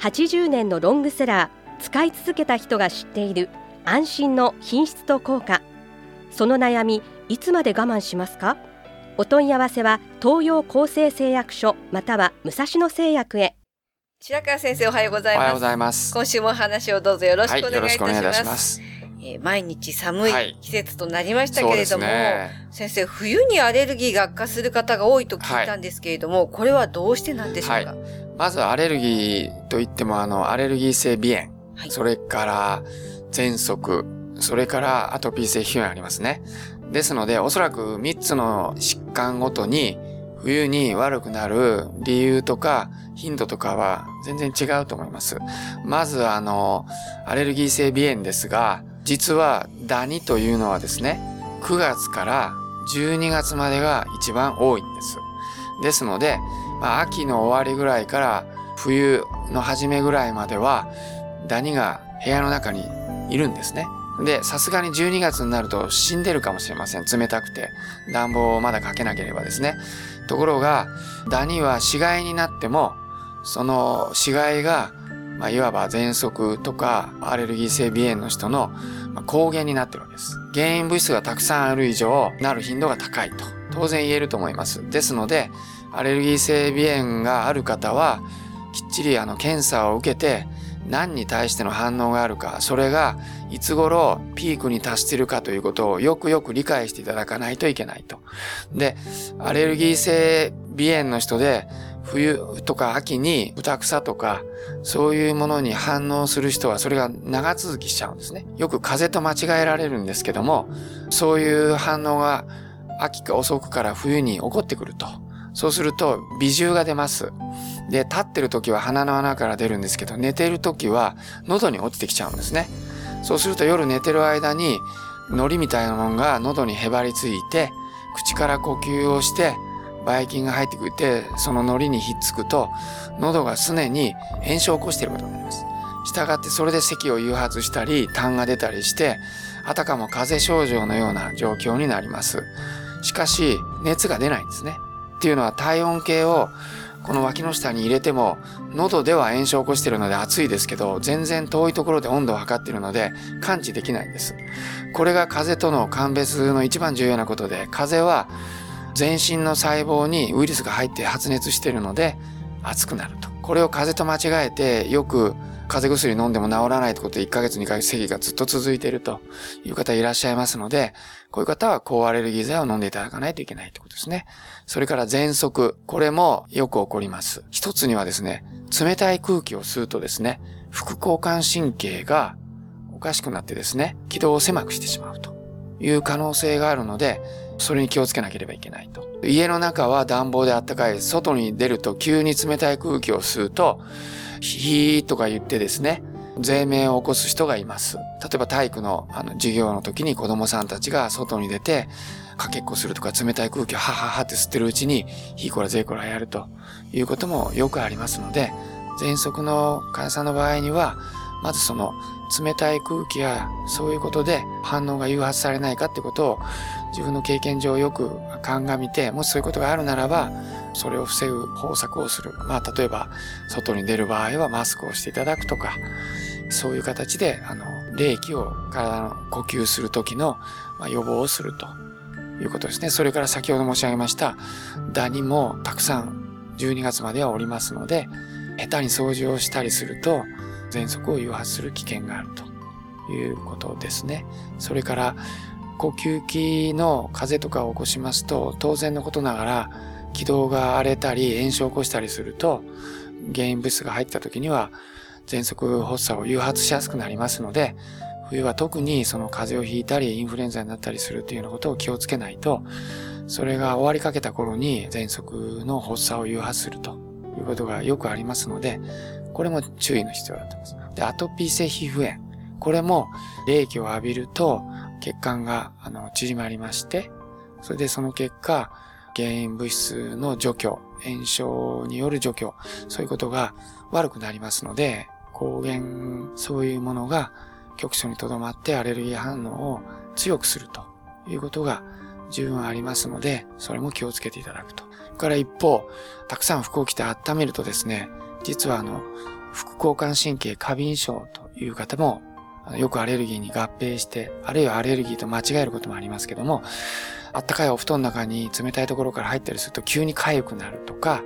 80年のロングセラー使い続けた人が知っている安心の品質と効果。その悩みいつまで我慢しますか？お問い合わせは東洋厚生製薬所または武蔵野製薬へ。白川先生おはようございおはようますございます。今週もお話をどうぞよろしくお願いいたします,、はい、えー毎日寒いはい。季節となりましたけれども、ね。先生冬にアレルギーが悪化する方が多いと聞いたんですけれども、これはどうしてなんでしょうか、まずアレルギーといっても、あの、アレルギー性鼻炎、はい。それから喘息、それからアトピー性皮膚炎ありますね。ですので、おそらく3つの疾患ごとに、冬に悪くなる理由とか頻度とかは全然違うと思います。まずあの、アレルギー性鼻炎ですが、実はダニというのはですね、9月から12月までが一番多いんです。ですので、まあ、秋の終わりぐらいから冬の初めぐらいまではダニが部屋の中にいるんですね。で、さすがに12月になると死んでるかもしれません。冷たくて。暖房をまだかけなければですね。ところが、ダニは死骸になっても、その死骸が、まあ、いわば喘息とかアレルギー性鼻炎の人のまあ抗原になってるわけです。原因物質がたくさんある以上、なる頻度が高いと。当然言えると思います。ですので、アレルギー性鼻炎がある方は、きっちりあの検査を受けて、何に対しての反応があるか、それがいつ頃ピークに達しているかということをよくよく理解していただかないといけないと。で、アレルギー性鼻炎の人で、冬とか秋に豚草とか、そういうものに反応する人はそれが長続きしちゃうんですね。よく風邪と間違えられるんですけども、そういう反応が秋か遅くから冬に起こってくると。そうすると微汁が出ます。で、立ってる時は鼻の穴から出るんですけど、寝てる時は喉に落ちてきちゃうんですね。そうすると夜寝てる間に、海苔みたいなものが喉にへばりついて、口から呼吸をして、ばい菌が入ってくれて、その海苔にひっつくと、喉が常に炎症を起こしていることになります。したがってそれで咳を誘発したり、痰が出たりして、あたかも風邪症状のような状況になります。しかし、熱が出ないんですね。っていうのは体温計をこの脇の下に入れても、喉では炎症を起こしているので暑いですけど、全然遠いところで温度を測っているので感知できないんです。これが風邪との鑑別の一番重要なことで、風邪は全身の細胞にウイルスが入って発熱しているので熱くなると。これを風邪と間違えてよく風邪薬飲んでも治らないってことで1ヶ月2ヶ月咳がずっと続いているという方いらっしゃいますので、こういう方は抗アレルギー剤を飲んでいただかないといけないってことですね。それから喘息。これもよく起こります。一つにはですね、冷たい空気を吸うとですね、副交感神経がおかしくなってですね、軌道を狭くしてしまうという可能性があるので、それに気をつけなければいけないと。家の中は暖房で暖かい。外に出ると急に冷たい空気を吸うと、ヒーとか言ってですね、税名を起こす人がいます。例えば体育のあの授業の時に子供さんたちが外に出て、かけっこするとか冷たい空気をハハハって吸ってるうちに、ヒーコラゼーコラやるということもよくありますので、喘息の患者さんの場合には、まずその冷たい空気やそういうことで反応が誘発されないかってことを自分の経験上よく鑑みて、もしそういうことがあるならば、それを防ぐ方策をする。まあ、例えば、外に出る場合はマスクをしていただくとか、そういう形で、あの、冷気を体の呼吸する時の、ま、予防をするということですね。それから先ほど申し上げました、ダニもたくさん12月まではおりますので、下手に掃除をしたりすると、喘息を誘発する危険があるということですね。それから、呼吸器の風邪とかを起こしますと、当然のことながら、気道が荒れたり炎症を起こしたりすると、原因物質が入った時には、喘息発作を誘発しやすくなりますので、冬は特にその風邪をひいたりインフルエンザになったりするというようなことを気をつけないと、それが終わりかけた頃に喘息の発作を誘発するということがよくありますので、これも注意の必要だと思います。で、アトピー性皮膚炎。これも冷気を浴びると血管があの縮まりまして、それでその結果、原因物質の除去、炎症による除去、そういうことが悪くなりますので、抗原、そういうものが局所にとどまってアレルギー反応を強くするということが十分ありますので、それも気をつけていただくと。から一方、たくさん服を着て温めるとですね、実はあの、副交感神経過敏症という方も、よくアレルギーに合併して、あるいはアレルギーと間違えることもありますけども、あったかいお布団の中に冷たいところから入ったりすると急に痒くなるとか、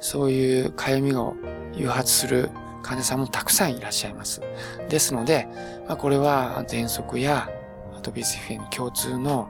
そういう痒みを誘発する患者さんもたくさんいらっしゃいます。ですので、まあ、これは喘息やアトピースフィン共通の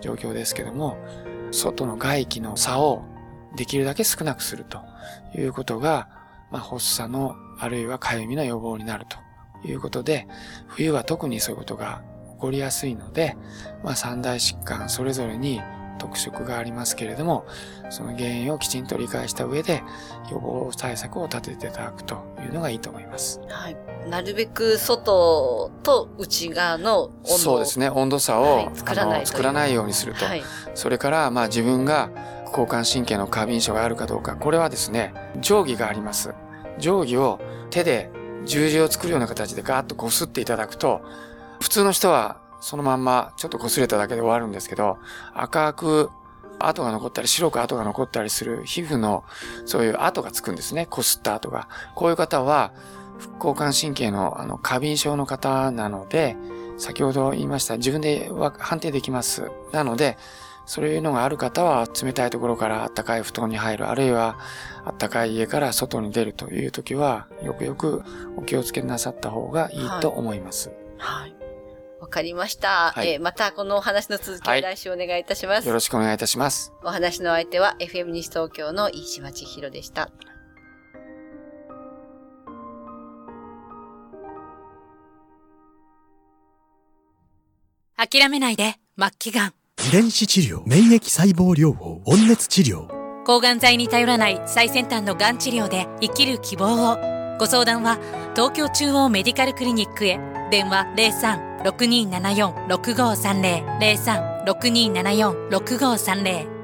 状況ですけども、外の外気の差をできるだけ少なくするということが、まあ、発作のあるいは痒みの予防になるということで、冬は特にそういうことが起こりやすいので、まあ、三大疾患それぞれに特色がありますけれども、その原因をきちんと理解した上で予防対策を立てていただくというのがいいと思います。はい。なるべく外と内側の温度そうですね。温度差を、はい、作らない作らないようにすると。はい、それから、まあ自分が交感神経の過敏症があるかどうか、これはですね、定規があります。定規を手で十字を作るような形でガーッと擦っていただくと、普通の人はそのまんまちょっと擦れただけで終わるんですけど、赤く跡が残ったり白く跡が残ったりする皮膚のそういう跡がつくんですね。擦った跡が。こういう方は、副交感神経のあの過敏症の方なので、先ほど言いました自分で判定できます。なので、そういうのがある方は冷たいところから暖かい布団に入る、あるいは暖かい家から外に出るという時は、よくよくお気をつけなさった方がいいと思います。はい。わ、かりました。はい、えー、またこのお話の続きを来週お願いいたします、はい、よろしくお願いいたします。お話の相手は FM 西東京の飯島千尋でした。諦めないで、末期がん。遺伝子治療、免疫細胞療法、温熱治療。抗がん剤に頼らない最先端のがん治療で生きる希望を。ご相談は、東京中央メディカルクリニックへ。電話03-6274-6530。03-6274-6530。